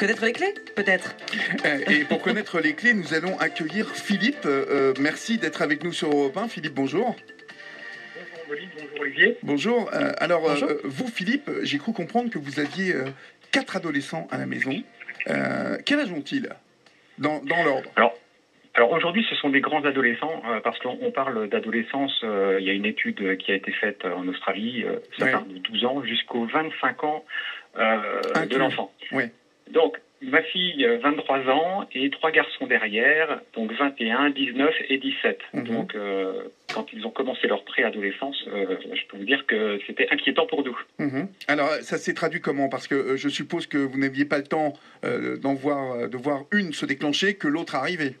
connaître les clés, peut-être. Et pour connaître les clés, nous allons accueillir Philippe. Euh, merci d'être avec nous sur Europe 1. Philippe, bonjour. Bonjour Olivier, bonjour Olivier. Bonjour. Euh, alors, Bonjour. euh, vous, Philippe, j'ai cru comprendre que vous aviez euh, quatre adolescents à la maison. Euh, quel âge ont-ils dans, dans l'ordre? Alors, alors aujourd'hui, ce sont des grands adolescents, euh, parce qu'on on parle d'adolescence, euh, il y a une étude qui a été faite en Australie, euh, ça Ouais. part de 12 ans jusqu'aux 25 ans euh, de l'enfant. Ouais. Donc, ma fille, euh, 23 ans, et trois garçons derrière, donc 21, 19 et 17. Mhm. Donc, euh, quand ils ont commencé leur préadolescence, euh, je peux vous dire que c'était inquiétant pour nous. Mhm. Alors, ça s'est traduit comment? Parce que euh, je suppose que vous n'aviez pas le temps euh, d'en voir, euh, de voir une se déclencher que l'autre arriver.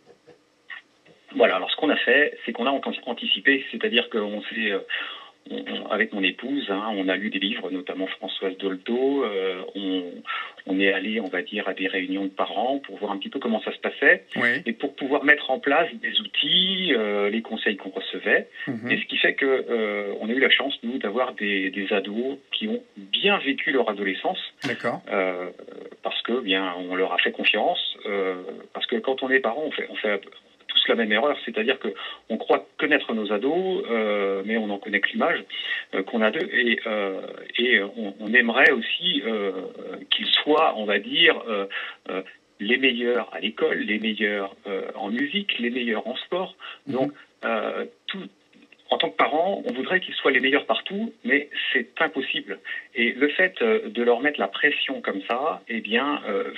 Voilà, alors ce qu'on a fait, c'est qu'on a anti- anticipé, c'est-à-dire qu'on s'est, euh, on- on- avec mon épouse, hein, on a lu des livres, notamment Françoise Dolto, euh, on, on est allé, on va dire, à des réunions de parents pour voir un petit peu comment ça se passait Oui. et pour pouvoir mettre en place des outils, euh, les conseils qu'on recevait. Mhm. Et ce qui fait que euh, on a eu la chance, nous, d'avoir des, des ados qui ont bien vécu leur adolescence D'accord. parce que bien on leur a fait confiance parce que quand on est parent on fait on fait la même erreur c'est-à-dire que on croit connaître nos ados euh, mais on en connaît que l'image euh, qu'on a d'eux et euh, et on, on aimerait aussi qu'ils soient on va dire les meilleurs à l'école, les meilleurs en musique, les meilleurs en sport. Mhm. Donc, tout, en tant que parent, on voudrait qu'ils soient les meilleurs partout, mais c'est impossible. Et le fait de leur mettre la pression comme ça, eh bien, euh,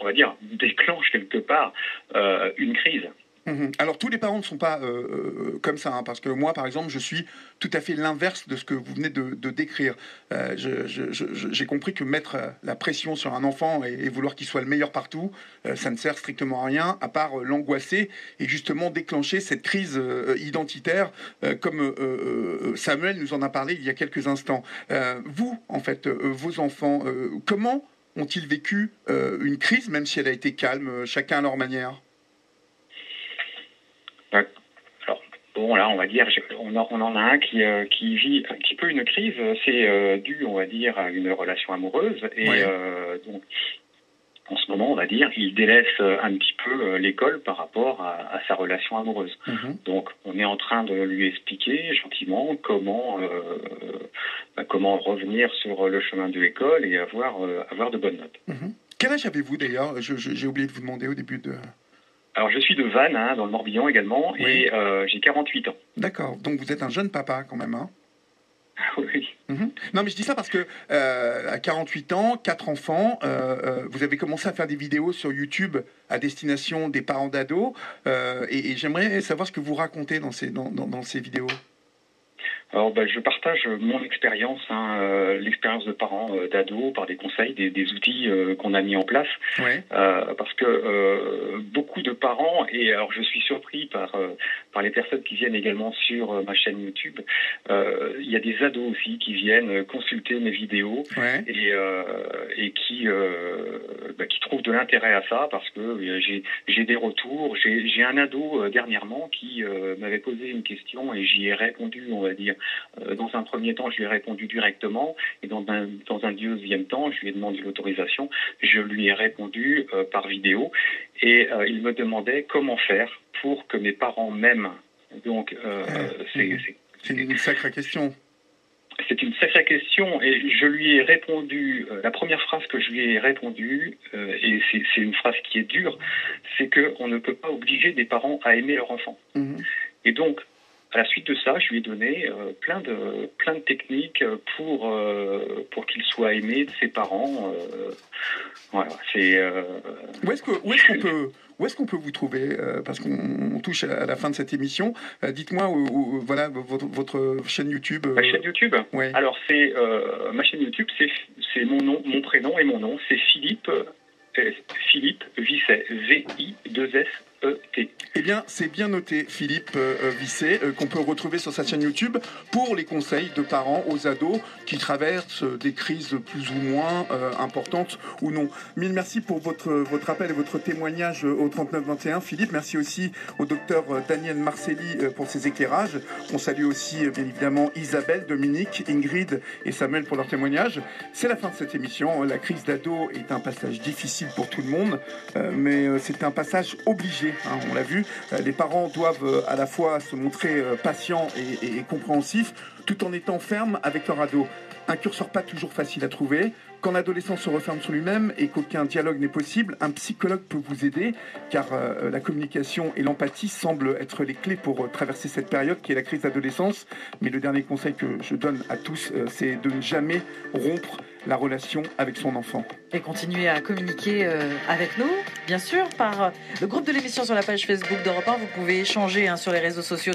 on va dire, déclenche quelque part euh, une crise. Mhm. Alors tous les parents ne sont pas euh, euh, comme ça, hein, parce que moi, par exemple, je suis tout à fait l'inverse de ce que vous venez de, décrire. Euh, J'ai compris que mettre la pression sur un enfant et, vouloir qu'il soit le meilleur partout, ça ne sert strictement à rien, à part l'angoisser et justement déclencher cette crise identitaire, comme Samuel nous en a parlé il y a quelques instants. Vous, en fait, vos enfants, comment ont-ils vécu une crise, même si elle a été calme, chacun à leur manière? Bon, là, on va dire, on, en- on en a un qui, euh, qui vit un petit peu une crise. C'est euh, dû, on va dire, à une relation amoureuse. Et Ouais. euh, donc, en ce moment, on va dire, il délaisse un petit peu l'école par rapport à, à sa relation amoureuse. Mhm. Donc, on est en train de lui expliquer gentiment comment, bah, comment revenir sur le chemin de l'école et avoir, avoir de bonnes notes. Mhm. Quel âge avez-vous d'ailleurs? J'ai oublié de vous demander au début de. Alors, je suis de Vannes, hein, dans le Morbihan également, Oui. et euh, j'ai 48 ans. D'accord. Donc vous êtes un jeune papa quand même. Hein oui. Mhm. Non, mais je dis ça parce que euh, à 48 ans, quatre enfants, euh, euh, vous avez commencé à faire des vidéos sur YouTube à destination des parents d'ados, et, et j'aimerais savoir ce que vous racontez dans ces dans, dans- dans ces vidéos. Alors, bah, je partage mon expérience, hein, euh, l'expérience de parents, euh, d'ados, par des conseils, des, des outils euh, qu'on a mis en place, Ouais. euh, parce que euh, beaucoup de parents, et alors je suis surpris par euh, par les personnes qui viennent également sur ma chaîne YouTube, euh, il y a des ados aussi qui viennent consulter mes vidéos Ouais. et euh, et qui euh, bah, qui trouvent de l'intérêt à ça parce que j'ai j'ai des retours. J'ai j'ai un ado euh, dernièrement qui euh, m'avait posé une question et j'y ai répondu, on va dire. Euh, dans un premier temps, je lui ai répondu directement et dans un dans un deuxième temps, je lui ai demandé l'autorisation. Je lui ai répondu euh, par vidéo et euh, il me demandait comment faire pour que mes parents m'aiment. Donc euh, c'est c'est C'est une sacrée question. c'est une sacrée question et je lui ai répondu, euh, la première phrase que je lui ai répondu, euh, et c'est c'est une phrase qui est dure, c'est qu'on ne peut pas obliger des parents à aimer leur enfant. Mhm. Et donc, à la suite de ça, je lui ai donné euh, plein, de, plein de techniques pour, euh, pour qu'il soit aimé de ses parents. euh, voilà, c'est... euh, Où est-ce que où est-ce qu'on peut où est-ce qu'on peut vous trouver euh, Parce qu'on on touche à la fin de cette émission. Euh, Dites-moi voilà votre, votre chaîne YouTube. euh, ma chaîne YouTube? Ouais. Alors, c'est euh, ma chaîne YouTube, c'est mon nom, mon prénom et mon nom, c'est Philippe, euh, Philippe Visset, V-I-2-S E-T. Eh bien, c'est bien noté, Philippe euh, euh, Vissé, euh, qu'on peut retrouver sur sa chaîne YouTube pour les conseils de parents aux ados qui traversent des crises plus ou moins importantes ou non. Mille merci pour votre, votre appel et votre témoignage au 3921. Philippe, merci aussi au docteur Daniel Marcelli pour ses éclairages. On salue aussi, bien évidemment, Isabelle, Dominique, Ingrid et Samuel pour leur témoignage. C'est la fin de cette émission. La crise d'ado est un passage difficile pour tout le monde, mais c'est un passage obligé, hein, on l'a vu. Euh, les parents doivent euh, à la fois se montrer euh, patients et, compréhensifs, tout en étant fermes avec leur ado. Un curseur pas toujours facile à trouver. Quand l'adolescent se referme sur lui-même et qu'aucun dialogue n'est possible, un psychologue peut vous aider, car la communication et l'empathie semblent être les clés pour traverser cette période qui est la crise d'adolescence. Mais le dernier conseil que je donne à tous, c'est de ne jamais rompre la relation avec son enfant. Et continuer à communiquer euh, avec nous, bien sûr, par le groupe de l'émission sur la page Facebook d'Europe 1. Vous pouvez échanger hein, sur les réseaux sociaux.